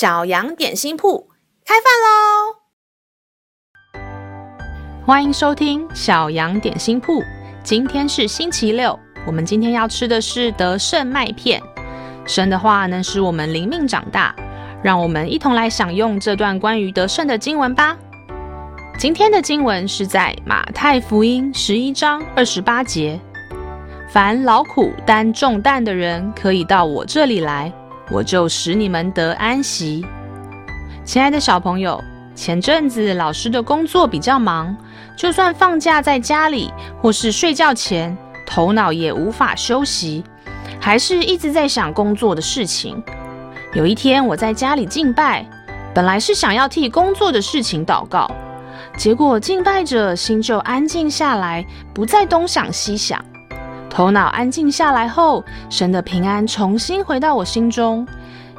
小羊点心铺开饭喽！欢迎收听小羊点心铺。今天是星期六，我们今天要吃的是得胜麦片。神的话能使我们灵命长大，让我们一同来享用这段关于得胜的经文吧。今天的经文是在马太福音十一章二十八节。凡劳苦担重担的人，可以到我这里来，我就使你们得安息。亲爱的小朋友，前阵子老师的工作比较忙，就算放假在家里或是睡觉前，头脑也无法休息，还是一直在想工作的事情。有一天我在家里敬拜，本来是想要替工作的事情祷告，结果敬拜着，心就安静下来，不再东想西想。头脑安静下来后，神的平安重新回到我心中。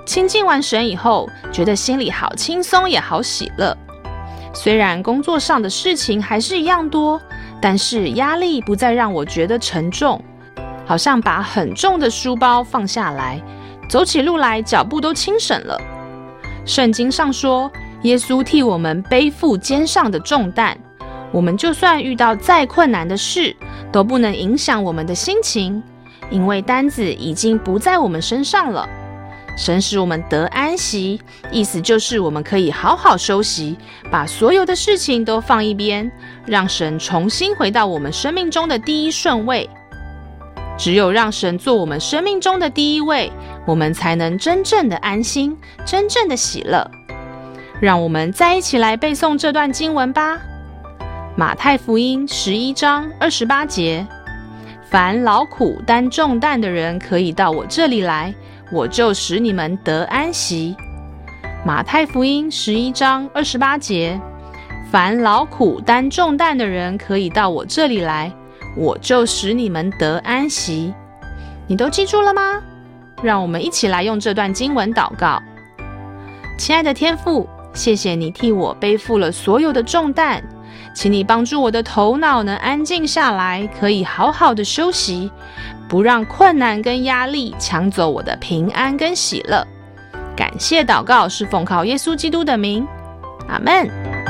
亲近完神以后，觉得心里好轻松，也好喜乐。虽然工作上的事情还是一样多，但是压力不再让我觉得沉重，好像把很重的书包放下来，走起路来脚步都轻省了。圣经上说，耶稣替我们背负肩上的重担。我们就算遇到再困难的事，都不能影响我们的心情，因为担子已经不在我们身上了。神使我们得安息，意思就是我们可以好好休息，把所有的事情都放一边，让神重新回到我们生命中的第一顺位。只有让神做我们生命中的第一位，我们才能真正的安心，真正的喜乐。让我们再一起来背诵这段经文吧。马太福音十一章二十八节：凡劳苦担重担的人，可以到我这里来，我就使你们得安息。马太福音十一章二十八节：凡劳苦担重担的人，可以到我这里来，我就使你们得安息。你都记住了吗？让我们一起来用这段经文祷告。亲爱的天父，谢谢你替我背负了所有的重担。请你帮助我的头脑能安静下来，可以好好的休息，不让困难跟压力抢走我的平安跟喜乐。感谢祷告是奉靠耶稣基督的名，阿门。